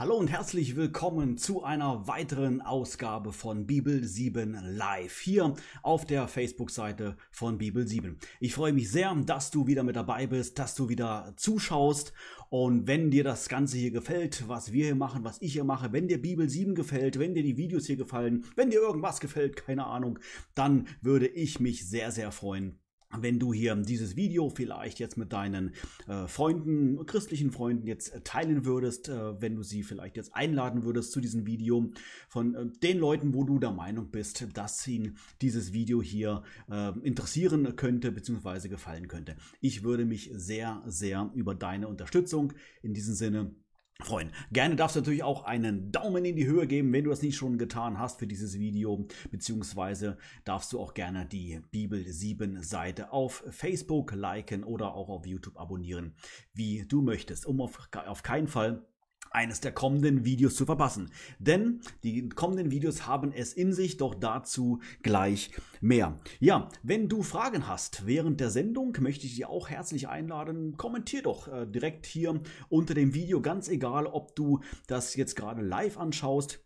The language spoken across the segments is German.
Hallo und herzlich willkommen zu einer weiteren Ausgabe von Bibel 7 Live hier auf der Facebook-Seite von Bibel 7. Ich freue mich sehr, dass du wieder mit dabei bist, dass du wieder zuschaust und wenn dir das Ganze hier gefällt, was wir hier machen, was ich hier mache, wenn dir Bibel 7 gefällt, wenn dir die Videos hier gefallen, wenn dir irgendwas gefällt, keine Ahnung, dann würde ich mich sehr, sehr freuen, wenn du hier dieses Video vielleicht jetzt mit deinen äh, Freunden, christlichen Freunden jetzt äh, teilen würdest, äh, wenn du sie vielleicht jetzt einladen würdest zu diesem Video von äh, den Leuten, wo du der Meinung bist, dass ihnen dieses Video hier äh, interessieren könnte bzw. gefallen könnte. Ich würde mich sehr, sehr über deine Unterstützung in diesem Sinne freuen. Gerne darfst du natürlich auch einen Daumen in die Höhe geben, wenn du das nicht schon getan hast für dieses Video, beziehungsweise darfst du auch gerne die Bibel 7 Seite auf Facebook liken oder auch auf YouTube abonnieren, wie du möchtest, um auf, auf keinen Fall eines der kommenden Videos zu verpassen. Denn die kommenden Videos haben es in sich, doch dazu gleich mehr. Ja, wenn du Fragen hast während der Sendung, möchte ich dich auch herzlich einladen. Kommentier doch äh, direkt hier unter dem Video, ganz egal, ob du das jetzt gerade live anschaust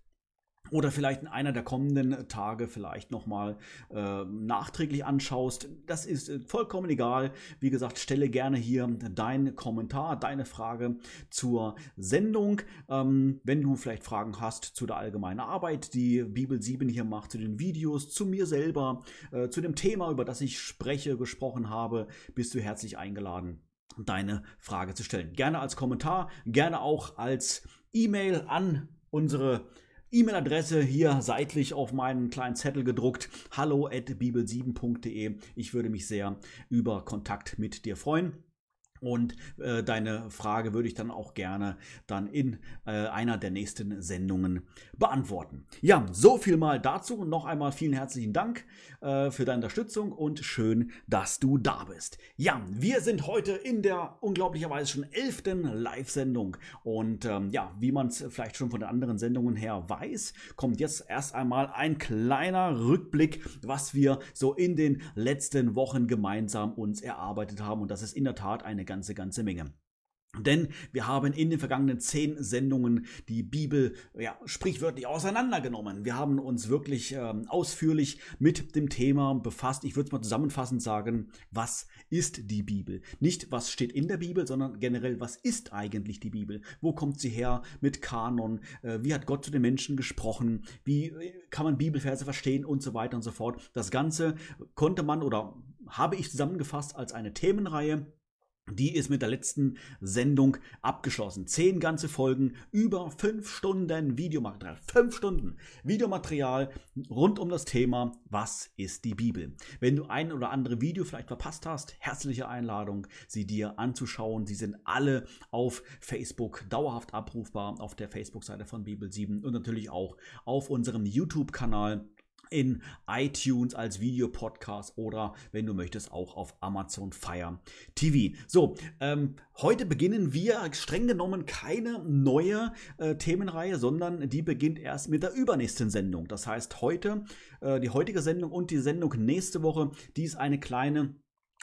oder vielleicht in einer der kommenden Tage vielleicht nochmal äh, nachträglich anschaust. Das ist äh, vollkommen egal. Wie gesagt, stelle gerne hier deinen Kommentar, deine Frage zur Sendung. Ähm, wenn du vielleicht Fragen hast zu der allgemeinen Arbeit, die Bibel 7 hier macht, zu den Videos, zu mir selber, äh, zu dem Thema, über das ich spreche, gesprochen habe, bist du herzlich eingeladen deine Frage zu stellen. Gerne als Kommentar, gerne auch als E-Mail an unsere E-Mail-Adresse hier seitlich auf meinen kleinen Zettel gedruckt. Hallo at bibel7.de. Ich würde mich sehr über Kontakt mit dir freuen. Und äh, deine Frage würde ich dann auch gerne dann in äh, einer der nächsten Sendungen beantworten. Ja, so viel mal dazu noch einmal vielen herzlichen Dank äh, für deine Unterstützung und schön, dass du da bist. Ja, wir sind heute in der unglaublicherweise schon elften Live-Sendung und ähm, ja, wie man es vielleicht schon von den anderen Sendungen her weiß, kommt jetzt erst einmal ein kleiner Rückblick, was wir so in den letzten Wochen gemeinsam uns erarbeitet haben und das ist in der Tat eine ganz ganze, ganze Menge. Denn wir haben in den vergangenen zehn Sendungen die Bibel ja, sprichwörtlich auseinandergenommen. Wir haben uns wirklich ähm, ausführlich mit dem Thema befasst. Ich würde es mal zusammenfassend sagen, was ist die Bibel? Nicht, was steht in der Bibel, sondern generell, was ist eigentlich die Bibel? Wo kommt sie her mit Kanon? Äh, wie hat Gott zu den Menschen gesprochen? Wie äh, kann man Bibelverse verstehen und so weiter und so fort? Das Ganze konnte man oder habe ich zusammengefasst als eine Themenreihe die ist mit der letzten Sendung abgeschlossen. Zehn ganze Folgen, über fünf Stunden Videomaterial. Fünf Stunden Videomaterial rund um das Thema, was ist die Bibel? Wenn du ein oder andere Video vielleicht verpasst hast, herzliche Einladung, sie dir anzuschauen. Sie sind alle auf Facebook dauerhaft abrufbar, auf der Facebook-Seite von Bibel 7 und natürlich auch auf unserem YouTube-Kanal in iTunes als Videopodcast oder wenn du möchtest auch auf Amazon Fire TV. So, ähm, heute beginnen wir streng genommen keine neue äh, Themenreihe, sondern die beginnt erst mit der übernächsten Sendung. Das heißt, heute, äh, die heutige Sendung und die Sendung nächste Woche, die ist eine kleine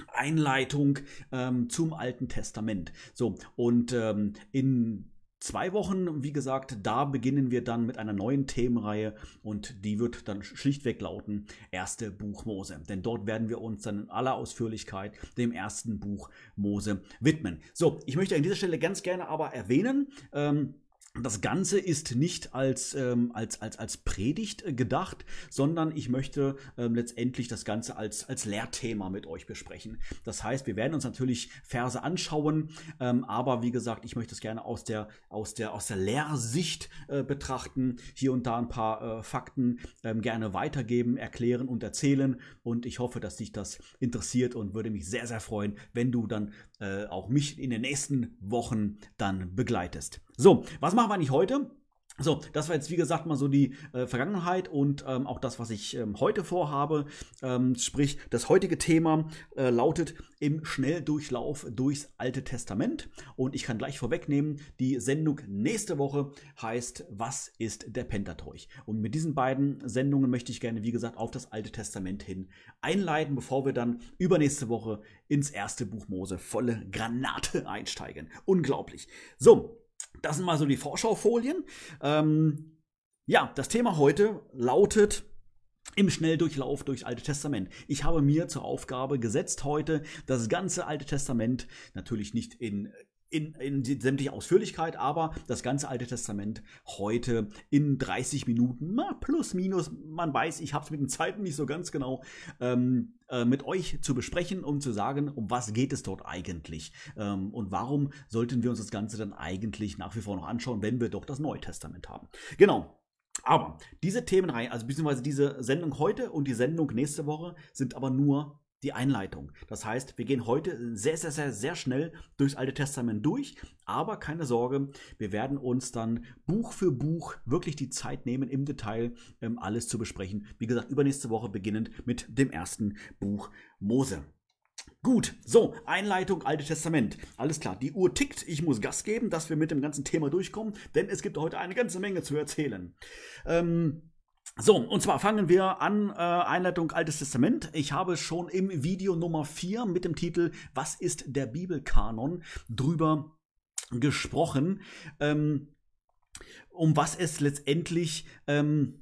Einleitung ähm, zum Alten Testament. So, und ähm, in zwei Wochen, wie gesagt, da beginnen wir dann mit einer neuen Themenreihe und die wird dann schlichtweg lauten Erste Buch Mose. Denn dort werden wir uns dann in aller Ausführlichkeit dem ersten Buch Mose widmen. So, ich möchte an dieser Stelle ganz gerne aber erwähnen, ähm, das Ganze ist nicht als, ähm, als, als, als Predigt äh, gedacht, sondern ich möchte ähm, letztendlich das Ganze als, als Lehrthema mit euch besprechen. Das heißt, wir werden uns natürlich Verse anschauen, ähm, aber wie gesagt, ich möchte es gerne aus der, aus der, aus der Lehrsicht äh, betrachten, hier und da ein paar äh, Fakten ähm, gerne weitergeben, erklären und erzählen. Und ich hoffe, dass dich das interessiert und würde mich sehr, sehr freuen, wenn du dann äh, auch mich in den nächsten Wochen dann begleitest. So, was machen wir eigentlich heute? So, das war jetzt wie gesagt mal so die äh, Vergangenheit und ähm, auch das, was ich ähm, heute vorhabe. Ähm, sprich, das heutige Thema äh, lautet im Schnelldurchlauf durchs Alte Testament. Und ich kann gleich vorwegnehmen, die Sendung nächste Woche heißt Was ist der Pentateuch? Und mit diesen beiden Sendungen möchte ich gerne, wie gesagt, auf das Alte Testament hin einleiten, bevor wir dann übernächste Woche ins erste Buch Mose volle Granate einsteigen. Unglaublich. So, das sind mal so die Vorschaufolien. Ähm, ja, das Thema heute lautet im Schnelldurchlauf durchs Alte Testament. Ich habe mir zur Aufgabe gesetzt, heute das ganze Alte Testament, natürlich nicht in in, in sämtliche Ausführlichkeit, aber das ganze Alte Testament heute in 30 Minuten, plus minus, man weiß, ich habe es mit den Zeiten nicht so ganz genau, ähm, äh, mit euch zu besprechen, um zu sagen, um was geht es dort eigentlich ähm, und warum sollten wir uns das Ganze dann eigentlich nach wie vor noch anschauen, wenn wir doch das Neue Testament haben. Genau. Aber diese Themenreihe, also beziehungsweise diese Sendung heute und die Sendung nächste Woche sind aber nur die Einleitung. Das heißt, wir gehen heute sehr, sehr, sehr, sehr schnell durchs Alte Testament durch, aber keine Sorge, wir werden uns dann Buch für Buch wirklich die Zeit nehmen, im Detail ähm, alles zu besprechen. Wie gesagt, übernächste Woche beginnend mit dem ersten Buch Mose. Gut, so, Einleitung, Alte Testament. Alles klar, die Uhr tickt, ich muss Gas geben, dass wir mit dem ganzen Thema durchkommen, denn es gibt heute eine ganze Menge zu erzählen. Ähm, so, und zwar fangen wir an, äh, Einleitung Altes Testament. Ich habe schon im Video Nummer 4 mit dem Titel Was ist der Bibelkanon drüber gesprochen, ähm, um was es letztendlich ähm, äh,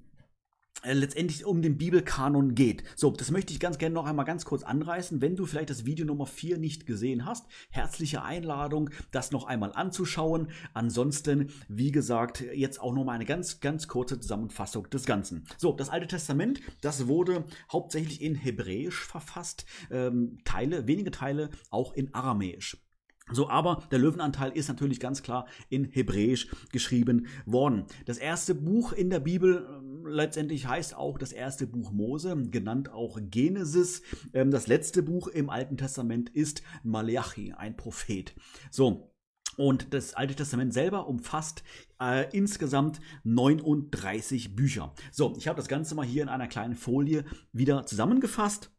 letztendlich um den Bibelkanon geht. So, das möchte ich ganz gerne noch einmal ganz kurz anreißen. Wenn du vielleicht das Video Nummer 4 nicht gesehen hast, herzliche Einladung, das noch einmal anzuschauen. Ansonsten, wie gesagt, jetzt auch noch mal eine ganz, ganz kurze Zusammenfassung des Ganzen. So, das Alte Testament, das wurde hauptsächlich in Hebräisch verfasst, ähm, Teile, wenige Teile auch in Aramäisch. So, aber der Löwenanteil ist natürlich ganz klar in Hebräisch geschrieben worden. Das erste Buch in der Bibel äh, letztendlich heißt auch das erste Buch Mose, genannt auch Genesis. Ähm, das letzte Buch im Alten Testament ist Malachi, ein Prophet. So, und das Alte Testament selber umfasst äh, insgesamt 39 Bücher. So, ich habe das Ganze mal hier in einer kleinen Folie wieder zusammengefasst.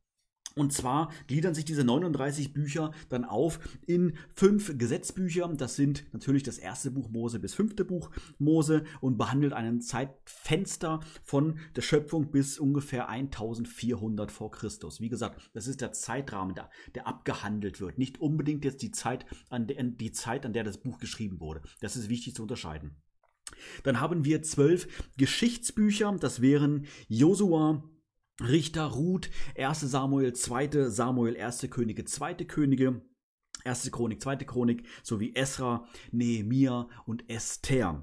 Und zwar gliedern sich diese 39 Bücher dann auf in fünf Gesetzbücher. Das sind natürlich das erste Buch Mose bis fünfte Buch Mose und behandelt einen Zeitfenster von der Schöpfung bis ungefähr 1400 vor Christus. Wie gesagt, das ist der Zeitrahmen, der, der abgehandelt wird. Nicht unbedingt jetzt die Zeit, an der, die Zeit, an der das Buch geschrieben wurde. Das ist wichtig zu unterscheiden. Dann haben wir zwölf Geschichtsbücher. Das wären Josua, Richter, Ruth, 1. Samuel, 2. Samuel, 1. Könige, 2. Könige, 1. Chronik, 2. Chronik, sowie Esra, Nehemia und Esther.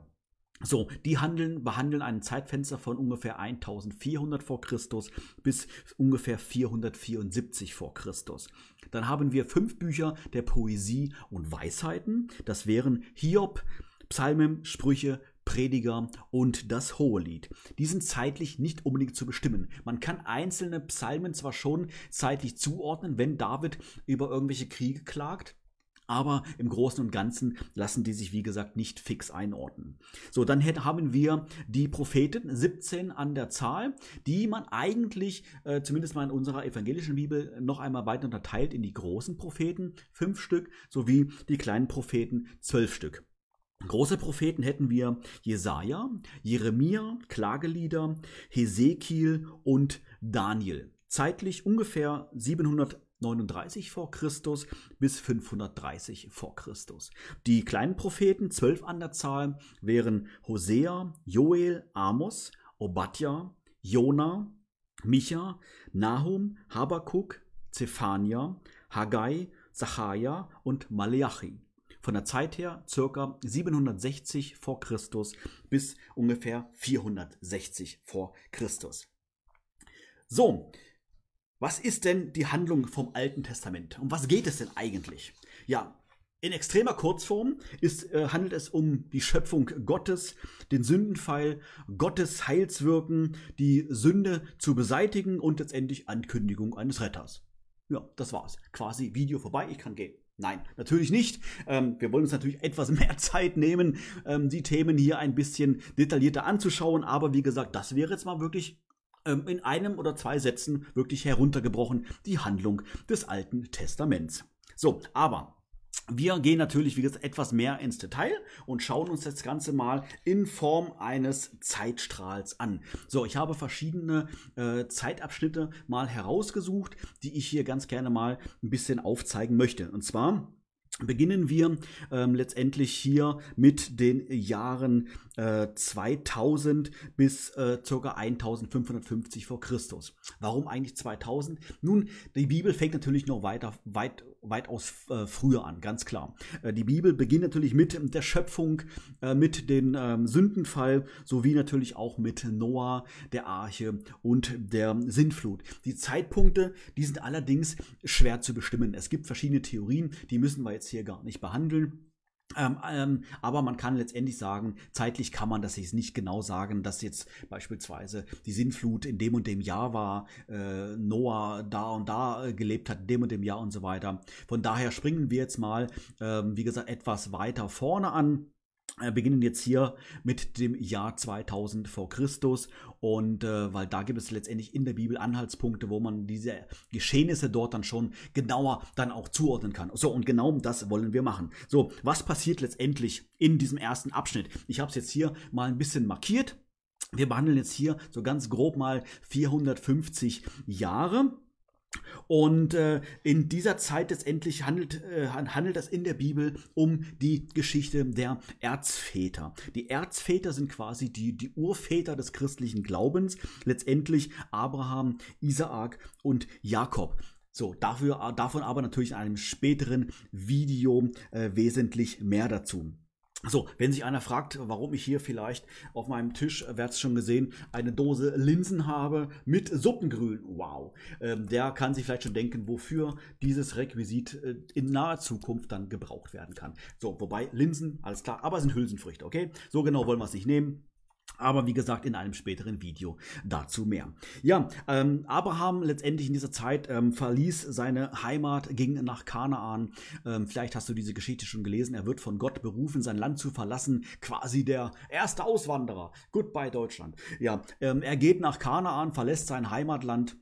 So, die handeln, behandeln ein Zeitfenster von ungefähr 1400 vor Christus bis ungefähr 474 vor Christus. Dann haben wir fünf Bücher der Poesie und Weisheiten. Das wären Hiob, Psalmen, Sprüche, Prediger und das Hohelied. Die sind zeitlich nicht unbedingt zu bestimmen. Man kann einzelne Psalmen zwar schon zeitlich zuordnen, wenn David über irgendwelche Kriege klagt, aber im Großen und Ganzen lassen die sich, wie gesagt, nicht fix einordnen. So, dann haben wir die Propheten, 17 an der Zahl, die man eigentlich, äh, zumindest mal in unserer evangelischen Bibel, noch einmal weiter unterteilt in die großen Propheten, fünf Stück, sowie die kleinen Propheten, zwölf Stück. Große Propheten hätten wir Jesaja, Jeremia, Klagelieder, Hesekiel und Daniel. Zeitlich ungefähr 739 vor Christus bis 530 vor Christus. Die kleinen Propheten, zwölf an der Zahl, wären Hosea, Joel, Amos, Obadja, Jona, Micha, Nahum, Habakuk, Zephania, Haggai, Zacharia und Maleachi von der Zeit her circa 760 vor Christus bis ungefähr 460 vor Christus. So, was ist denn die Handlung vom Alten Testament? Um was geht es denn eigentlich? Ja, in extremer Kurzform ist, äh, handelt es um die Schöpfung Gottes, den Sündenfall, Gottes Heilswirken, die Sünde zu beseitigen und letztendlich Ankündigung eines Retters. Ja, das war's. Quasi Video vorbei, ich kann gehen. Nein, natürlich nicht. Ähm, wir wollen uns natürlich etwas mehr Zeit nehmen, ähm, die Themen hier ein bisschen detaillierter anzuschauen. Aber wie gesagt, das wäre jetzt mal wirklich ähm, in einem oder zwei Sätzen wirklich heruntergebrochen die Handlung des Alten Testaments. So, aber wir gehen natürlich, wie gesagt, etwas mehr ins Detail und schauen uns das Ganze mal in Form eines Zeitstrahls an. So, ich habe verschiedene äh, Zeitabschnitte mal herausgesucht, die ich hier ganz gerne mal ein bisschen aufzeigen möchte. Und zwar beginnen wir ähm, letztendlich hier mit den Jahren äh, 2000 bis äh, ca. 1550 vor Christus. Warum eigentlich 2000? Nun, die Bibel fängt natürlich noch weiter, weit, weitaus äh, früher an, ganz klar. Äh, die Bibel beginnt natürlich mit der Schöpfung, äh, mit dem ähm, Sündenfall, sowie natürlich auch mit Noah, der Arche und der Sintflut. Die Zeitpunkte, die sind allerdings schwer zu bestimmen. Es gibt verschiedene Theorien, die müssen wir jetzt hier gar nicht behandeln. Ähm, ähm, aber man kann letztendlich sagen, zeitlich kann man das jetzt nicht genau sagen, dass jetzt beispielsweise die Sintflut in dem und dem Jahr war, äh, Noah da und da äh, gelebt hat, in dem und dem Jahr und so weiter. Von daher springen wir jetzt mal, ähm, wie gesagt, etwas weiter vorne an beginnen jetzt hier mit dem Jahr 2000 vor Christus und äh, weil da gibt es letztendlich in der Bibel Anhaltspunkte, wo man diese Geschehnisse dort dann schon genauer dann auch zuordnen kann. So und genau das wollen wir machen. So, was passiert letztendlich in diesem ersten Abschnitt? Ich habe es jetzt hier mal ein bisschen markiert. Wir behandeln jetzt hier so ganz grob mal 450 Jahre. Und äh, in dieser Zeit letztendlich handelt, äh, handelt es in der Bibel um die Geschichte der Erzväter. Die Erzväter sind quasi die, die Urväter des christlichen Glaubens, letztendlich Abraham, Isaak und Jakob. So, dafür, davon aber natürlich in einem späteren Video äh, wesentlich mehr dazu. So, wenn sich einer fragt, warum ich hier vielleicht auf meinem Tisch, wer hat es schon gesehen, eine Dose Linsen habe mit Suppengrün. Wow. Ähm, der kann sich vielleicht schon denken, wofür dieses Requisit äh, in naher Zukunft dann gebraucht werden kann. So, wobei Linsen, alles klar, aber es sind Hülsenfrüchte, okay? So genau wollen wir es nicht nehmen. Aber wie gesagt, in einem späteren Video dazu mehr. Ja, ähm, Abraham letztendlich in dieser Zeit ähm, verließ seine Heimat, ging nach Kanaan. Ähm, vielleicht hast du diese Geschichte schon gelesen. Er wird von Gott berufen, sein Land zu verlassen. Quasi der erste Auswanderer. Goodbye Deutschland. Ja, ähm, er geht nach Kanaan, verlässt sein Heimatland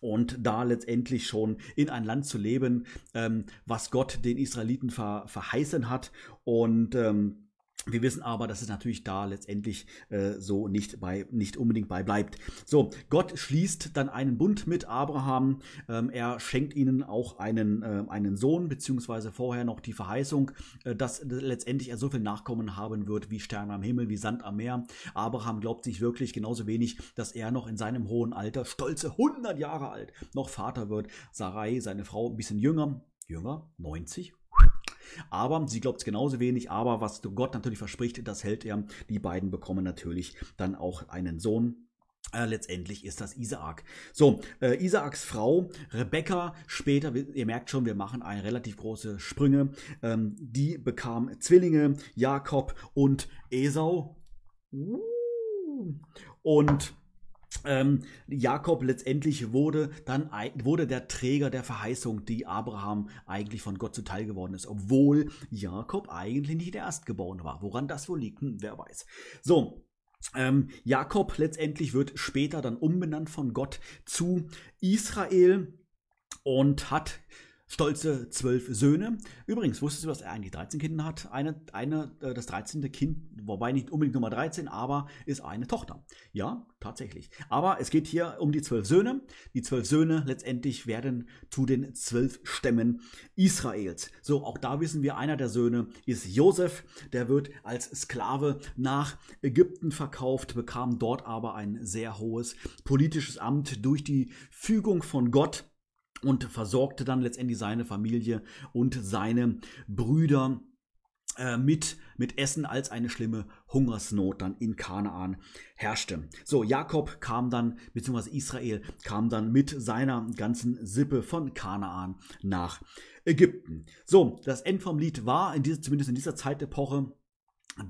und da letztendlich schon in ein Land zu leben, ähm, was Gott den Israeliten ver verheißen hat. Und ähm, wir wissen aber, dass es natürlich da letztendlich äh, so nicht, bei, nicht unbedingt bei bleibt. So, Gott schließt dann einen Bund mit Abraham. Ähm, er schenkt ihnen auch einen, äh, einen Sohn, beziehungsweise vorher noch die Verheißung, äh, dass letztendlich er so viel Nachkommen haben wird wie Sterne am Himmel, wie Sand am Meer. Abraham glaubt sich wirklich genauso wenig, dass er noch in seinem hohen Alter, stolze 100 Jahre alt, noch Vater wird. Sarai, seine Frau, ein bisschen jünger, jünger, 90, aber sie glaubt es genauso wenig, aber was Gott natürlich verspricht, das hält er. Die beiden bekommen natürlich dann auch einen Sohn. Äh, letztendlich ist das Isaak. So, äh, Isaaks Frau Rebecca, später, ihr merkt schon, wir machen eine relativ große Sprünge, ähm, die bekam Zwillinge, Jakob und Esau. Uh. Und ähm, Jakob letztendlich wurde dann wurde der Träger der Verheißung, die Abraham eigentlich von Gott zuteil geworden ist, obwohl Jakob eigentlich nicht der Erstgeborene war. Woran das wohl liegt, hm, wer weiß. So, ähm, Jakob letztendlich wird später dann umbenannt von Gott zu Israel und hat stolze zwölf Söhne. Übrigens, wusstest du, dass er eigentlich 13 Kinder hat? Eine, eine, äh, das 13. Kind, wobei nicht unbedingt Nummer 13, aber ist eine Tochter. Ja, tatsächlich. Aber es geht hier um die zwölf Söhne. Die zwölf Söhne letztendlich werden zu den zwölf Stämmen Israels. So, auch da wissen wir, einer der Söhne ist Josef. Der wird als Sklave nach Ägypten verkauft, bekam dort aber ein sehr hohes politisches Amt durch die Fügung von Gott und versorgte dann letztendlich seine Familie und seine Brüder äh, mit, mit Essen, als eine schlimme Hungersnot dann in Kanaan herrschte. So, Jakob kam dann, beziehungsweise Israel kam dann mit seiner ganzen Sippe von Kanaan nach Ägypten. So, das End vom Lied war, in dieser, zumindest in dieser Zeitepoche,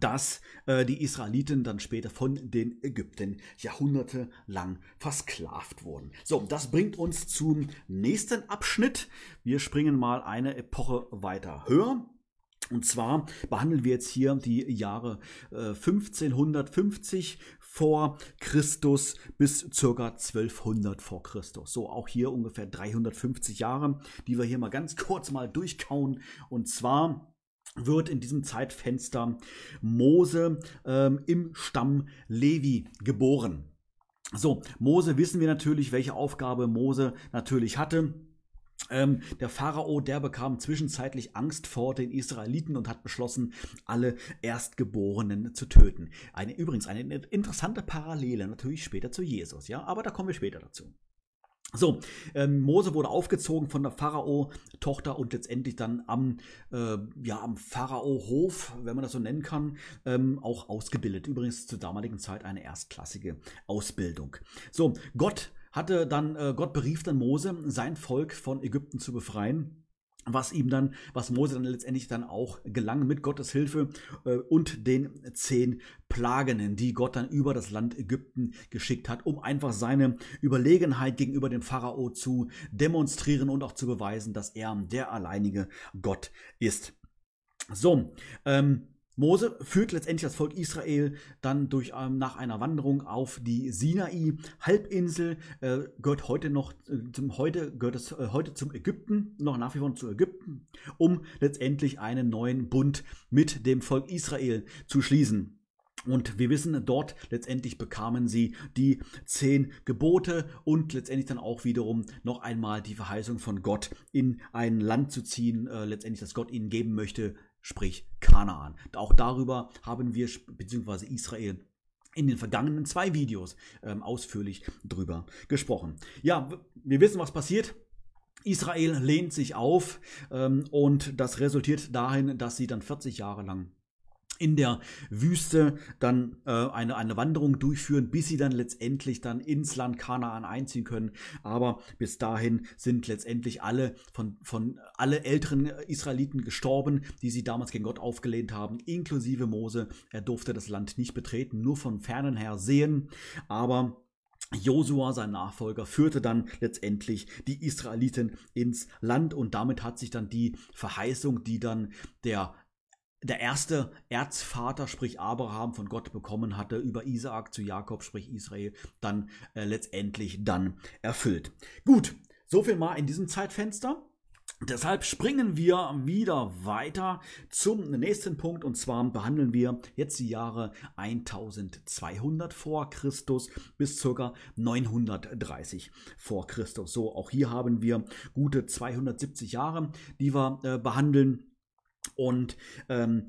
dass äh, die Israeliten dann später von den Ägyptern jahrhundertelang versklavt wurden. So, das bringt uns zum nächsten Abschnitt. Wir springen mal eine Epoche weiter höher. Und zwar behandeln wir jetzt hier die Jahre äh, 1550 vor Christus bis ca. 1200 vor Christus. So auch hier ungefähr 350 Jahre, die wir hier mal ganz kurz mal durchkauen. Und zwar wird in diesem Zeitfenster Mose ähm, im Stamm Levi geboren. So, Mose wissen wir natürlich, welche Aufgabe Mose natürlich hatte. Ähm, der Pharao, der bekam zwischenzeitlich Angst vor den Israeliten und hat beschlossen, alle Erstgeborenen zu töten. Eine, übrigens eine interessante Parallele natürlich später zu Jesus, ja, aber da kommen wir später dazu. So, ähm, Mose wurde aufgezogen von der Pharao-Tochter und letztendlich dann am, äh, ja, am Pharao-Hof, wenn man das so nennen kann, ähm, auch ausgebildet. Übrigens zur damaligen Zeit eine erstklassige Ausbildung. So, Gott hatte dann, äh, Gott berief dann Mose, sein Volk von Ägypten zu befreien was ihm dann, was Mose dann letztendlich dann auch gelang mit Gottes Hilfe äh, und den zehn Plagen, die Gott dann über das Land Ägypten geschickt hat, um einfach seine Überlegenheit gegenüber dem Pharao zu demonstrieren und auch zu beweisen, dass er der alleinige Gott ist. So, ähm, Mose führt letztendlich das Volk Israel dann durch ähm, nach einer Wanderung auf die Sinai-Halbinsel, äh, gehört heute noch äh, zum heute gehört es äh, heute zum Ägypten, noch nach wie vor zu Ägypten, um letztendlich einen neuen Bund mit dem Volk Israel zu schließen. Und wir wissen, dort letztendlich bekamen sie die zehn Gebote und letztendlich dann auch wiederum noch einmal die Verheißung von Gott in ein Land zu ziehen, äh, letztendlich, das Gott ihnen geben möchte, sprich Kanaan. Auch darüber haben wir, beziehungsweise Israel, in den vergangenen zwei Videos ähm, ausführlich drüber gesprochen. Ja, wir wissen, was passiert. Israel lehnt sich auf ähm, und das resultiert dahin, dass sie dann 40 Jahre lang in der Wüste dann äh, eine, eine Wanderung durchführen, bis sie dann letztendlich dann ins Land Kanaan einziehen können. Aber bis dahin sind letztendlich alle von, von alle älteren Israeliten gestorben, die sie damals gegen Gott aufgelehnt haben, inklusive Mose. Er durfte das Land nicht betreten, nur von fernen her sehen. Aber Josua, sein Nachfolger, führte dann letztendlich die Israeliten ins Land und damit hat sich dann die Verheißung, die dann der der erste Erzvater, sprich Abraham, von Gott bekommen hatte, über Isaak zu Jakob, sprich Israel, dann äh, letztendlich dann erfüllt. Gut, so viel mal in diesem Zeitfenster. Deshalb springen wir wieder weiter zum nächsten Punkt und zwar behandeln wir jetzt die Jahre 1200 vor Christus bis ca. 930 vor Christus. So, auch hier haben wir gute 270 Jahre, die wir äh, behandeln. Und ähm,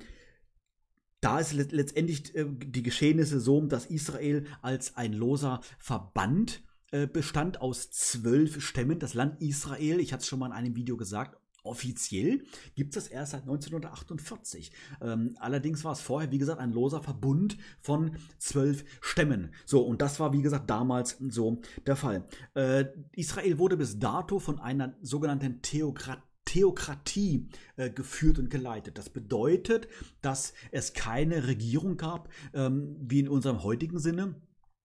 da ist letztendlich äh, die Geschehnisse so, dass Israel als ein loser Verband äh, bestand aus zwölf Stämmen. Das Land Israel, ich hatte es schon mal in einem Video gesagt, Offiziell gibt es das erst seit 1948. Ähm, allerdings war es vorher, wie gesagt, ein loser Verbund von zwölf Stämmen. So, und das war, wie gesagt, damals so der Fall. Äh, Israel wurde bis dato von einer sogenannten Theokratie Theokratie äh, geführt und geleitet. Das bedeutet, dass es keine Regierung gab, ähm, wie in unserem heutigen Sinne,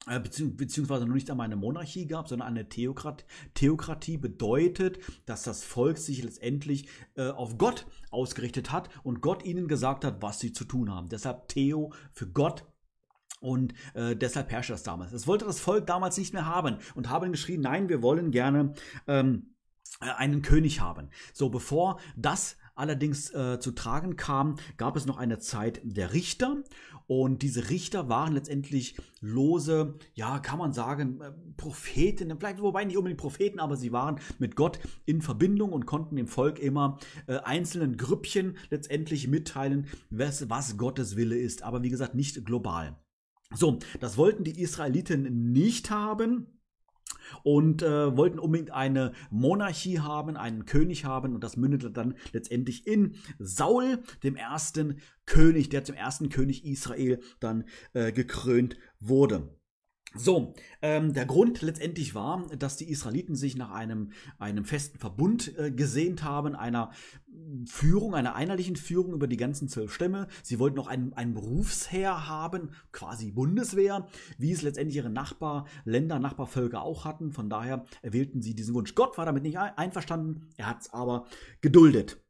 äh, beziehungsweise noch nicht einmal eine Monarchie gab, sondern eine Theokrat Theokratie bedeutet, dass das Volk sich letztendlich äh, auf Gott ausgerichtet hat und Gott ihnen gesagt hat, was sie zu tun haben. Deshalb Theo für Gott und äh, deshalb herrschte das damals. Das wollte das Volk damals nicht mehr haben und haben geschrien, nein, wir wollen gerne ähm, äh, einen König haben. So, bevor das allerdings äh, zu tragen kam, gab es noch eine Zeit der Richter und diese Richter waren letztendlich lose, ja, kann man sagen, äh, Propheten, vielleicht wobei nicht unbedingt Propheten, aber sie waren mit Gott in Verbindung und konnten dem Volk immer äh, einzelnen Grüppchen letztendlich mitteilen, was, was Gottes Wille ist, aber wie gesagt nicht global. So, das wollten die Israeliten nicht haben und äh, wollten unbedingt eine Monarchie haben, einen König haben und das mündete dann letztendlich in Saul, dem ersten König, der zum ersten König Israel dann äh, gekrönt wurde. So, ähm, der Grund letztendlich war, dass die Israeliten sich nach einem, einem festen Verbund äh, gesehnt haben, einer Führung, einer einheitlichen Führung über die ganzen zwölf Stämme. Sie wollten noch ein, ein Berufsheer haben, quasi Bundeswehr, wie es letztendlich ihre Nachbarländer, Nachbarvölker auch hatten. Von daher erwählten sie diesen Wunsch. Gott war damit nicht einverstanden, er hat es aber geduldet.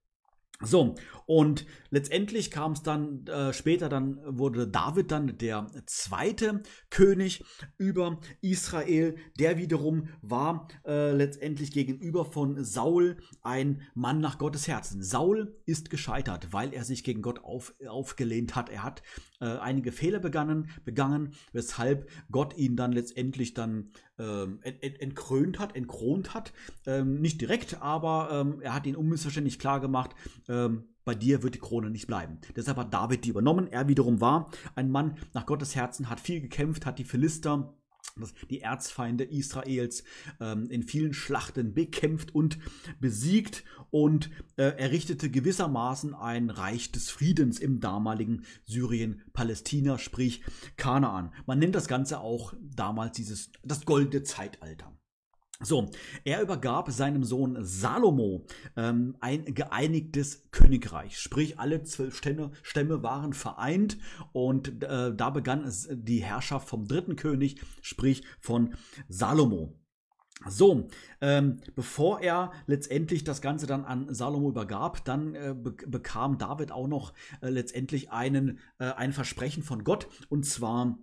So, Und letztendlich kam es dann äh, später, dann wurde David dann der zweite König über Israel. Der wiederum war äh, letztendlich gegenüber von Saul ein Mann nach Gottes Herzen. Saul ist gescheitert, weil er sich gegen Gott auf, aufgelehnt hat. Er hat äh, einige Fehler begangen, begangen, weshalb Gott ihn dann letztendlich dann ähm, entkrönt hat, entkront hat. Ähm, nicht direkt, aber ähm, er hat ihn unmissverständlich klar gemacht, ähm, bei dir wird die Krone nicht bleiben. Deshalb hat David die übernommen. Er wiederum war ein Mann nach Gottes Herzen, hat viel gekämpft, hat die Philister die Erzfeinde Israels ähm, in vielen Schlachten bekämpft und besiegt und äh, errichtete gewissermaßen ein Reich des Friedens im damaligen Syrien, Palästina, sprich Kanaan. Man nennt das Ganze auch damals dieses das goldene Zeitalter. So, er übergab seinem Sohn Salomo ähm, ein geeinigtes Königreich, sprich alle zwölf Stämme, Stämme waren vereint und äh, da begann es die Herrschaft vom dritten König, sprich von Salomo. So, ähm, bevor er letztendlich das Ganze dann an Salomo übergab, dann äh, be bekam David auch noch äh, letztendlich einen, äh, ein Versprechen von Gott und zwar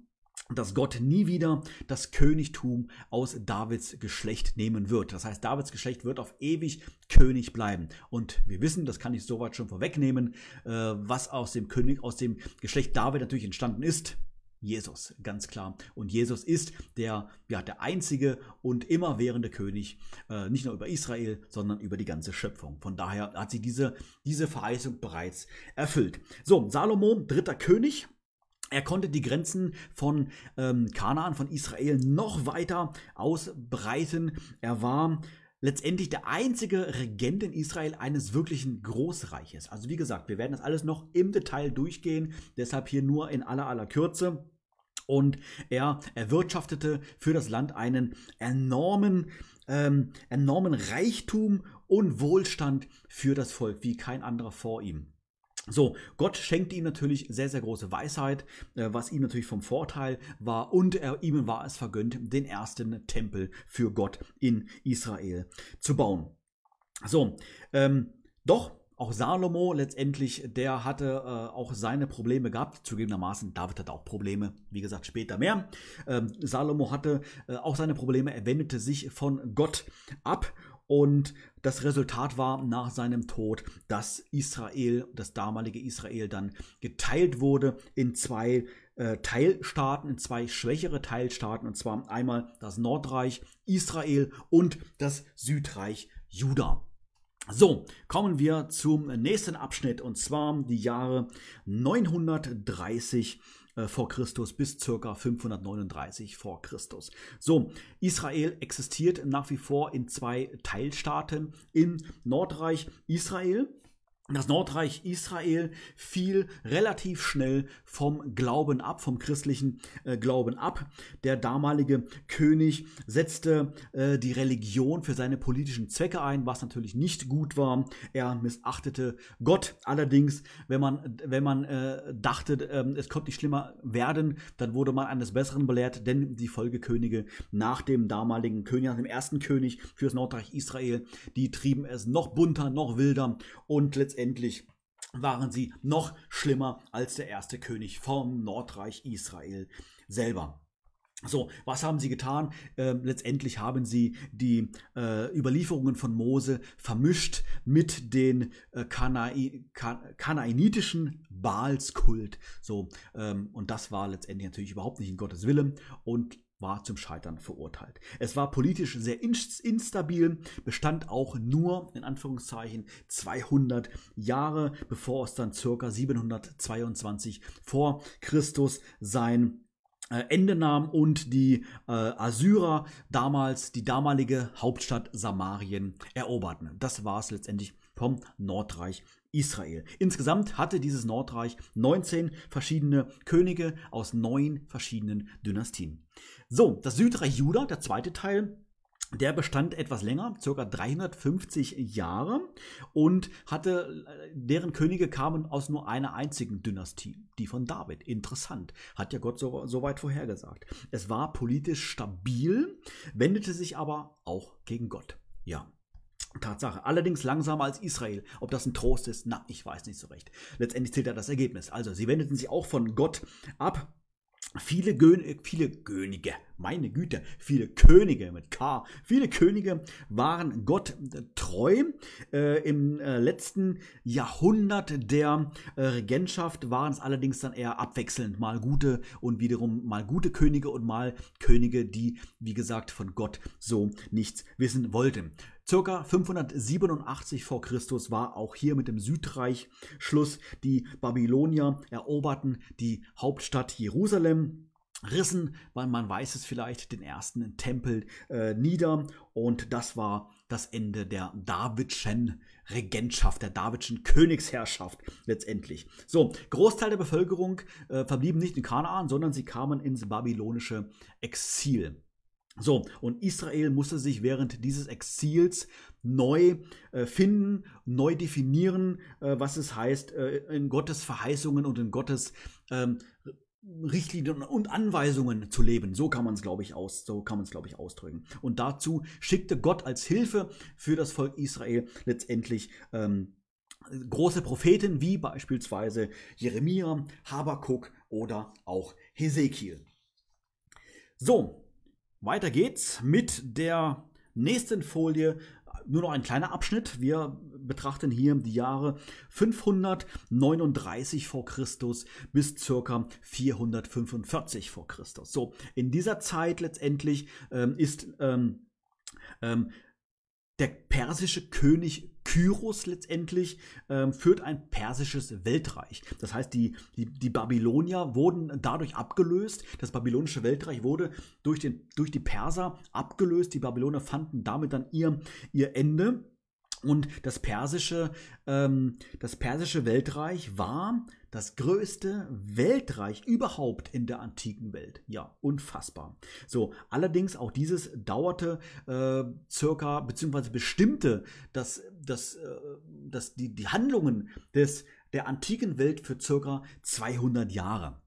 dass Gott nie wieder das Königtum aus Davids Geschlecht nehmen wird. Das heißt, Davids Geschlecht wird auf ewig König bleiben. Und wir wissen, das kann ich soweit schon vorwegnehmen, äh, was aus dem König, aus dem Geschlecht David natürlich entstanden ist. Jesus, ganz klar. Und Jesus ist der, ja, der einzige und immerwährende König, äh, nicht nur über Israel, sondern über die ganze Schöpfung. Von daher hat sie diese, diese Verheißung bereits erfüllt. So, Salomo, dritter König, er konnte die Grenzen von ähm, Kanaan, von Israel noch weiter ausbreiten. Er war letztendlich der einzige Regent in Israel eines wirklichen Großreiches. Also wie gesagt, wir werden das alles noch im Detail durchgehen, deshalb hier nur in aller aller Kürze. Und er erwirtschaftete für das Land einen enormen, ähm, enormen Reichtum und Wohlstand für das Volk, wie kein anderer vor ihm. So, Gott schenkte ihm natürlich sehr, sehr große Weisheit, äh, was ihm natürlich vom Vorteil war und er, ihm war es vergönnt, den ersten Tempel für Gott in Israel zu bauen. So, ähm, doch auch Salomo letztendlich, der hatte äh, auch seine Probleme gehabt. Zugegebenermaßen, David hatte auch Probleme, wie gesagt, später mehr. Ähm, Salomo hatte äh, auch seine Probleme, er wendete sich von Gott ab und das Resultat war nach seinem Tod, dass Israel, das damalige Israel, dann geteilt wurde in zwei äh, Teilstaaten, in zwei schwächere Teilstaaten, und zwar einmal das Nordreich Israel und das Südreich Juda. So, kommen wir zum nächsten Abschnitt und zwar die Jahre 930 äh, vor Christus bis circa 539 vor Christus. So, Israel existiert nach wie vor in zwei Teilstaaten im Nordreich Israel das Nordreich Israel fiel relativ schnell vom Glauben ab, vom christlichen äh, Glauben ab. Der damalige König setzte äh, die Religion für seine politischen Zwecke ein, was natürlich nicht gut war. Er missachtete Gott. Allerdings, wenn man, wenn man äh, dachte, ähm, es konnte nicht schlimmer werden, dann wurde man eines Besseren belehrt, denn die Folgekönige nach dem damaligen König, nach dem ersten König für das Nordreich Israel, die trieben es noch bunter, noch wilder und letztendlich letztendlich waren sie noch schlimmer als der erste König vom Nordreich Israel selber. So, was haben sie getan? Ähm, letztendlich haben sie die äh, Überlieferungen von Mose vermischt mit den äh, Kanai kanaanitischen Baalskult. So, ähm, und das war letztendlich natürlich überhaupt nicht in Gottes Wille. Und war zum Scheitern verurteilt. Es war politisch sehr instabil, bestand auch nur in Anführungszeichen 200 Jahre, bevor es dann circa 722 vor Christus sein äh, Ende nahm und die äh, Assyrer damals die damalige Hauptstadt Samarien eroberten. Das war es letztendlich vom Nordreich Israel. Insgesamt hatte dieses Nordreich 19 verschiedene Könige aus neun verschiedenen Dynastien. So, das Südreich Juda, der zweite Teil, der bestand etwas länger, ca. 350 Jahre und hatte, deren Könige kamen aus nur einer einzigen Dynastie, die von David. Interessant, hat ja Gott so, so weit vorhergesagt. Es war politisch stabil, wendete sich aber auch gegen Gott. Ja, Tatsache. Allerdings langsamer als Israel. Ob das ein Trost ist, na, ich weiß nicht so recht. Letztendlich zählt ja das Ergebnis. Also, sie wendeten sich auch von Gott ab Viele, Gön viele Könige, meine Güte, viele Könige mit K, viele Könige waren Gott treu. Äh, Im äh, letzten Jahrhundert der äh, Regentschaft waren es allerdings dann eher abwechselnd, mal gute und wiederum mal gute Könige und mal Könige, die, wie gesagt, von Gott so nichts wissen wollten. Circa 587 vor Christus war auch hier mit dem Südreich Schluss. Die Babylonier eroberten die Hauptstadt Jerusalem rissen, weil man weiß es vielleicht, den ersten Tempel äh, nieder und das war das Ende der Davidschen Regentschaft, der Davidschen Königsherrschaft letztendlich. So, Großteil der Bevölkerung äh, verblieben nicht in Kanaan, sondern sie kamen ins babylonische Exil. So, und Israel musste sich während dieses Exils neu äh, finden, neu definieren, äh, was es heißt, äh, in Gottes Verheißungen und in Gottes ähm, Richtlinien und Anweisungen zu leben. So kann man es, glaube ich, aus, so kann man es, glaube ich, ausdrücken. Und dazu schickte Gott als Hilfe für das Volk Israel letztendlich ähm, große Propheten wie beispielsweise Jeremia, Habakuk oder auch Hesekiel. So, weiter geht's mit der nächsten Folie. Nur noch ein kleiner Abschnitt. Wir betrachten hier die Jahre 539 vor Christus bis circa 445 vor Christus. So, in dieser Zeit letztendlich ähm, ist ähm, ähm, der persische König Kyros letztendlich ähm, führt ein persisches Weltreich. Das heißt, die, die, die Babylonier wurden dadurch abgelöst. Das babylonische Weltreich wurde durch, den, durch die Perser abgelöst. Die Babylonier fanden damit dann ihr, ihr Ende. Und das persische, ähm, das persische Weltreich war das größte Weltreich überhaupt in der antiken Welt. Ja, unfassbar. So, allerdings auch dieses dauerte äh, circa, beziehungsweise bestimmte das, das, äh, das, die, die Handlungen des, der antiken Welt für circa 200 Jahre.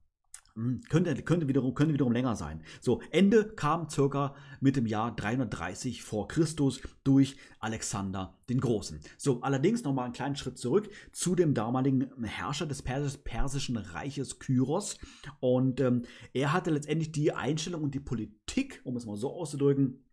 Hm, könnte, könnte, wiederum, könnte wiederum länger sein. So, Ende kam circa mit dem Jahr 330 vor Christus durch Alexander den Großen. So, allerdings nochmal einen kleinen Schritt zurück zu dem damaligen Herrscher des Pers persischen Reiches Kyros. Und ähm, er hatte letztendlich die Einstellung und die Politik, um es mal so auszudrücken,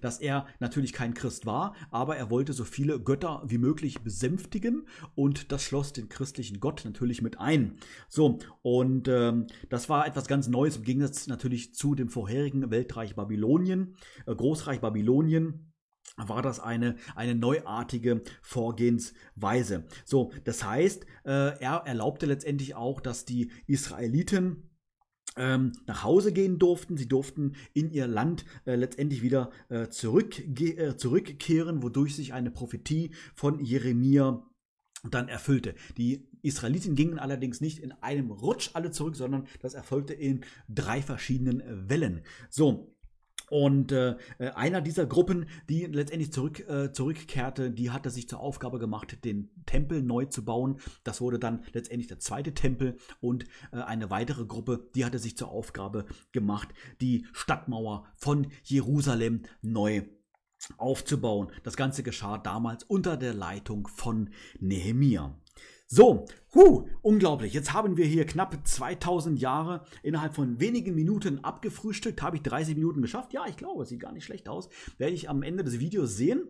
dass er natürlich kein Christ war, aber er wollte so viele Götter wie möglich besänftigen und das schloss den christlichen Gott natürlich mit ein. So, und ähm, das war etwas ganz Neues im Gegensatz natürlich zu dem vorherigen Weltreich Babylonien, äh, Großreich Babylonien war das eine, eine neuartige Vorgehensweise. So, das heißt, äh, er erlaubte letztendlich auch, dass die Israeliten ähm, nach Hause gehen durften. Sie durften in ihr Land äh, letztendlich wieder äh, äh, zurückkehren, wodurch sich eine Prophetie von Jeremia dann erfüllte. Die Israeliten gingen allerdings nicht in einem Rutsch alle zurück, sondern das erfolgte in drei verschiedenen Wellen. So, und äh, äh, einer dieser Gruppen, die letztendlich zurück, äh, zurückkehrte, die hatte sich zur Aufgabe gemacht, den Tempel neu zu bauen. Das wurde dann letztendlich der zweite Tempel. Und äh, eine weitere Gruppe, die hatte sich zur Aufgabe gemacht, die Stadtmauer von Jerusalem neu aufzubauen. Das Ganze geschah damals unter der Leitung von Nehemia. So, huh, unglaublich. Jetzt haben wir hier knapp 2000 Jahre innerhalb von wenigen Minuten abgefrühstückt. Habe ich 30 Minuten geschafft? Ja, ich glaube, es sieht gar nicht schlecht aus. Werde ich am Ende des Videos sehen.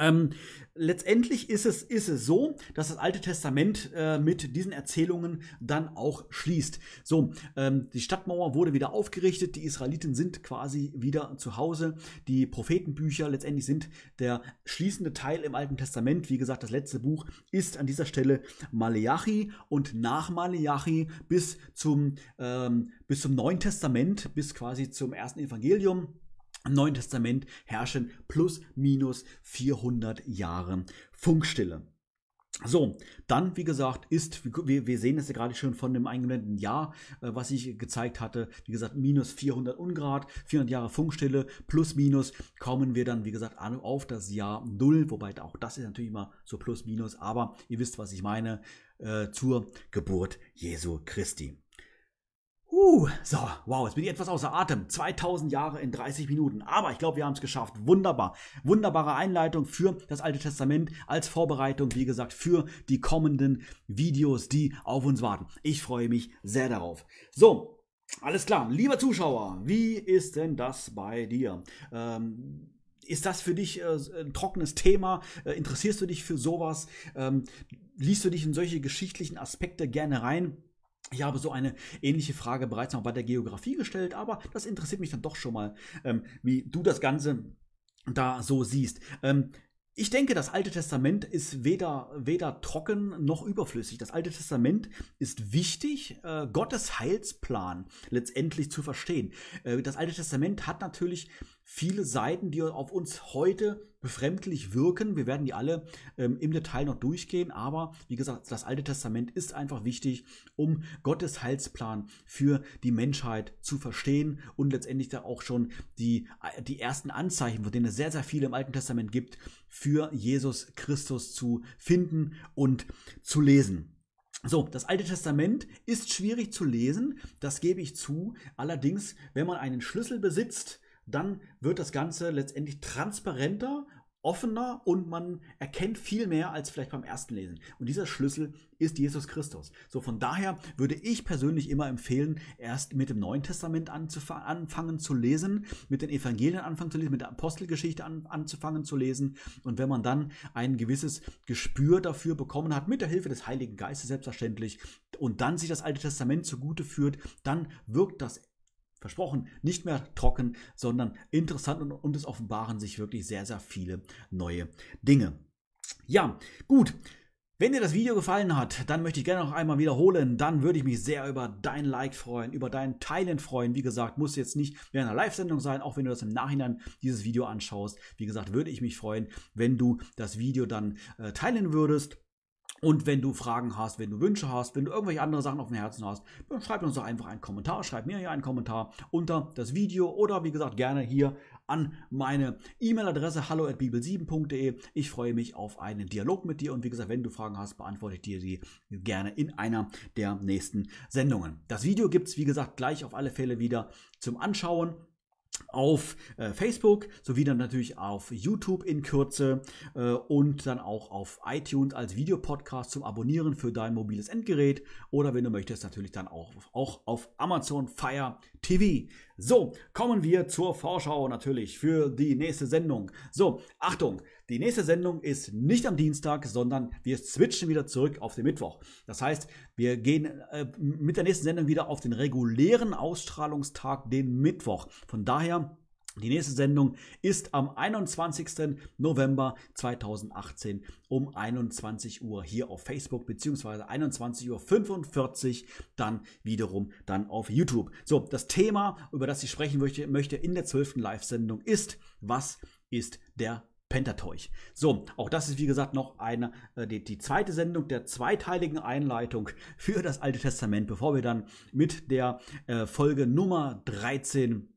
Ähm, letztendlich ist es, ist es so, dass das Alte Testament äh, mit diesen Erzählungen dann auch schließt. So, ähm, die Stadtmauer wurde wieder aufgerichtet, die Israeliten sind quasi wieder zu Hause. Die Prophetenbücher letztendlich sind der schließende Teil im Alten Testament. Wie gesagt, das letzte Buch ist an dieser Stelle Maleachi und nach Maleachi bis zum, ähm, bis zum Neuen Testament, bis quasi zum ersten Evangelium im Neuen Testament herrschen plus minus 400 Jahre Funkstille. So, dann, wie gesagt, ist, wir, wir sehen es ja gerade schon von dem eingeblendeten Jahr, äh, was ich gezeigt hatte, wie gesagt, minus 400 Ungrad, 400 Jahre Funkstille, plus minus, kommen wir dann, wie gesagt, auf das Jahr Null, wobei auch das ist natürlich immer so plus minus, aber ihr wisst, was ich meine, äh, zur Geburt Jesu Christi. Uh, so, wow, jetzt bin ich etwas außer Atem. 2000 Jahre in 30 Minuten. Aber ich glaube, wir haben es geschafft. Wunderbar. Wunderbare Einleitung für das Alte Testament als Vorbereitung, wie gesagt, für die kommenden Videos, die auf uns warten. Ich freue mich sehr darauf. So, alles klar. Lieber Zuschauer, wie ist denn das bei dir? Ähm, ist das für dich äh, ein trockenes Thema? Äh, interessierst du dich für sowas? Ähm, liest du dich in solche geschichtlichen Aspekte gerne rein? Ich habe so eine ähnliche Frage bereits noch bei der Geografie gestellt, aber das interessiert mich dann doch schon mal, ähm, wie du das Ganze da so siehst. Ähm, ich denke, das Alte Testament ist weder, weder trocken noch überflüssig. Das Alte Testament ist wichtig, äh, Gottes Heilsplan letztendlich zu verstehen. Äh, das Alte Testament hat natürlich viele Seiten, die auf uns heute befremdlich wirken. Wir werden die alle ähm, im Detail noch durchgehen, aber wie gesagt, das Alte Testament ist einfach wichtig, um Gottes Heilsplan für die Menschheit zu verstehen und letztendlich da auch schon die, die ersten Anzeichen, von denen es sehr, sehr viele im Alten Testament gibt, für Jesus Christus zu finden und zu lesen. So, das Alte Testament ist schwierig zu lesen, das gebe ich zu. Allerdings, wenn man einen Schlüssel besitzt, dann wird das Ganze letztendlich transparenter, offener und man erkennt viel mehr als vielleicht beim ersten Lesen. Und dieser Schlüssel ist Jesus Christus. So von daher würde ich persönlich immer empfehlen, erst mit dem Neuen Testament anfangen zu lesen, mit den Evangelien anfangen zu lesen, mit der Apostelgeschichte an, anzufangen zu lesen. Und wenn man dann ein gewisses Gespür dafür bekommen hat, mit der Hilfe des Heiligen Geistes selbstverständlich, und dann sich das Alte Testament zugute führt, dann wirkt das versprochen, nicht mehr trocken, sondern interessant und, und es offenbaren sich wirklich sehr, sehr viele neue Dinge. Ja, gut. Wenn dir das Video gefallen hat, dann möchte ich gerne noch einmal wiederholen. Dann würde ich mich sehr über dein Like freuen, über dein Teilen freuen. Wie gesagt, muss jetzt nicht während einer Live-Sendung sein, auch wenn du das im Nachhinein dieses Video anschaust. Wie gesagt, würde ich mich freuen, wenn du das Video dann äh, teilen würdest. Und wenn du Fragen hast, wenn du Wünsche hast, wenn du irgendwelche andere Sachen auf dem Herzen hast, dann schreib uns doch einfach einen Kommentar. Schreib mir hier einen Kommentar unter das Video oder wie gesagt gerne hier an meine E-Mail-Adresse hallo@bibel7.de. Ich freue mich auf einen Dialog mit dir und wie gesagt, wenn du Fragen hast, beantworte ich dir sie gerne in einer der nächsten Sendungen. Das Video gibt es wie gesagt gleich auf alle Fälle wieder zum Anschauen auf äh, Facebook sowie dann natürlich auf YouTube in Kürze äh, und dann auch auf iTunes als Videopodcast zum Abonnieren für dein mobiles Endgerät. Oder wenn du möchtest natürlich dann auch, auch auf Amazon Fire TV. So, kommen wir zur Vorschau natürlich für die nächste Sendung. So, Achtung, die nächste Sendung ist nicht am Dienstag, sondern wir switchen wieder zurück auf den Mittwoch. Das heißt, wir gehen äh, mit der nächsten Sendung wieder auf den regulären Ausstrahlungstag, den Mittwoch. Von daher die nächste Sendung ist am 21. November 2018 um 21 Uhr hier auf Facebook beziehungsweise 21.45 Uhr dann wiederum dann auf YouTube. So, das Thema, über das ich sprechen möchte, in der 12. Live-Sendung ist, was ist der Pentateuch. So, auch das ist wie gesagt noch eine, äh, die, die, zweite Sendung der zweiteiligen Einleitung für das Alte Testament, bevor wir dann mit der äh, Folge Nummer 13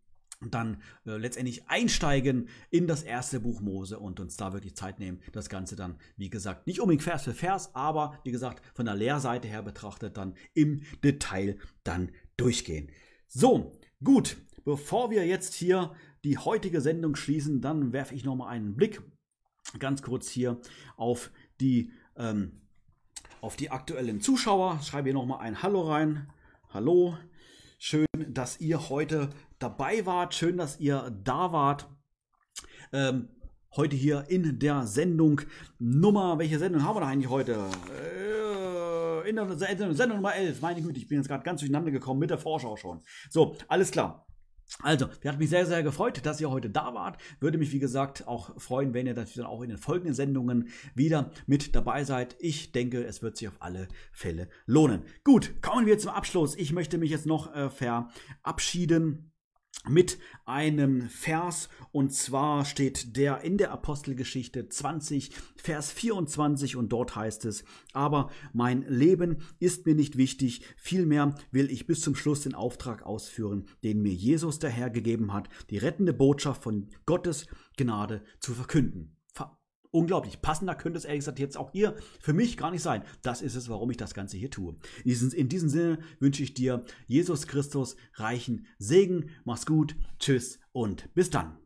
dann äh, letztendlich einsteigen in das erste Buch Mose und uns da wirklich Zeit nehmen, das Ganze dann, wie gesagt, nicht unbedingt Vers für Vers, aber wie gesagt, von der Lehrseite her betrachtet, dann im Detail dann durchgehen. So, gut, bevor wir jetzt hier die heutige Sendung schließen, dann werfe ich nochmal einen Blick ganz kurz hier auf die, ähm, auf die aktuellen Zuschauer. Schreibe hier nochmal ein Hallo rein. Hallo. Schön, dass ihr heute dabei wart. Schön, dass ihr da wart. Ähm, heute hier in der Sendung Nummer, welche Sendung haben wir da eigentlich heute? Äh, in der Sendung Nummer 11. Meine Güte, ich bin jetzt gerade ganz durcheinander gekommen mit der Vorschau schon. So, alles klar. Also, wir hat mich sehr, sehr gefreut, dass ihr heute da wart. Würde mich, wie gesagt, auch freuen, wenn ihr natürlich dann auch in den folgenden Sendungen wieder mit dabei seid. Ich denke, es wird sich auf alle Fälle lohnen. Gut, kommen wir zum Abschluss. Ich möchte mich jetzt noch äh, verabschieden mit einem Vers. Und zwar steht der in der Apostelgeschichte 20 Vers 24 und dort heißt es aber mein Leben ist mir nicht wichtig. Vielmehr will ich bis zum Schluss den Auftrag ausführen den mir Jesus der Herr gegeben hat die rettende Botschaft von Gottes Gnade zu verkünden unglaublich. Passender könnte es ehrlich gesagt jetzt auch hier für mich gar nicht sein. Das ist es, warum ich das Ganze hier tue. In diesem, in diesem Sinne wünsche ich dir Jesus Christus reichen Segen. Mach's gut. Tschüss und bis dann.